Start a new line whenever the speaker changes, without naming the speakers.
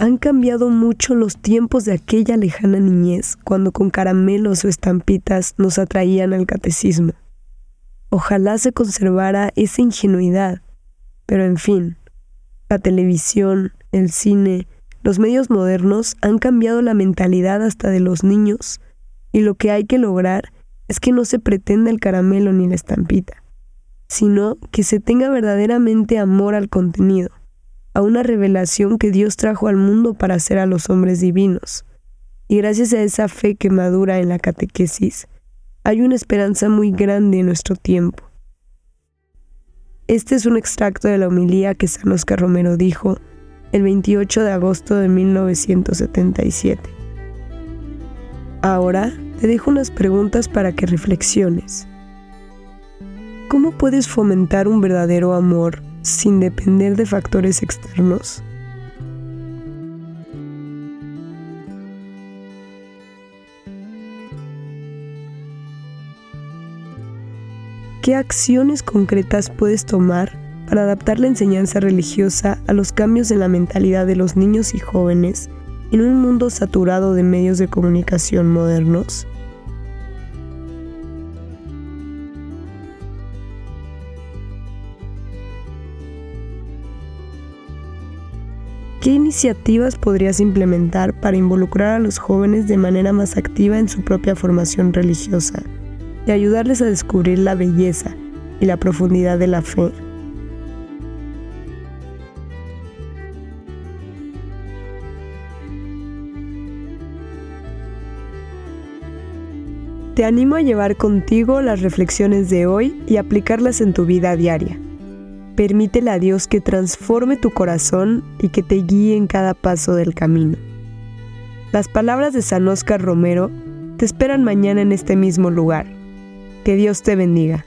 Han cambiado mucho los tiempos de aquella lejana niñez cuando con caramelos o estampitas nos atraían al catecismo. Ojalá se conservara esa ingenuidad, pero en fin, la televisión, el cine, los medios modernos han cambiado la mentalidad hasta de los niños y lo que hay que lograr es que no se pretenda el caramelo ni la estampita, sino que se tenga verdaderamente amor al contenido a una revelación que Dios trajo al mundo para hacer a los hombres divinos. Y gracias a esa fe que madura en la catequesis, hay una esperanza muy grande en nuestro tiempo. Este es un extracto de la homilía que San Oscar Romero dijo el 28 de agosto de 1977. Ahora te dejo unas preguntas para que reflexiones. ¿Cómo puedes fomentar un verdadero amor sin depender de factores externos. ¿Qué acciones concretas puedes tomar para adaptar la enseñanza religiosa a los cambios en la mentalidad de los niños y jóvenes en un mundo saturado de medios de comunicación modernos? ¿Qué iniciativas podrías implementar para involucrar a los jóvenes de manera más activa en su propia formación religiosa y ayudarles a descubrir la belleza y la profundidad de la fe? Te animo a llevar contigo las reflexiones de hoy y aplicarlas en tu vida diaria. Permítele a Dios que transforme tu corazón y que te guíe en cada paso del camino. Las palabras de San Oscar Romero te esperan mañana en este mismo lugar. Que Dios te bendiga.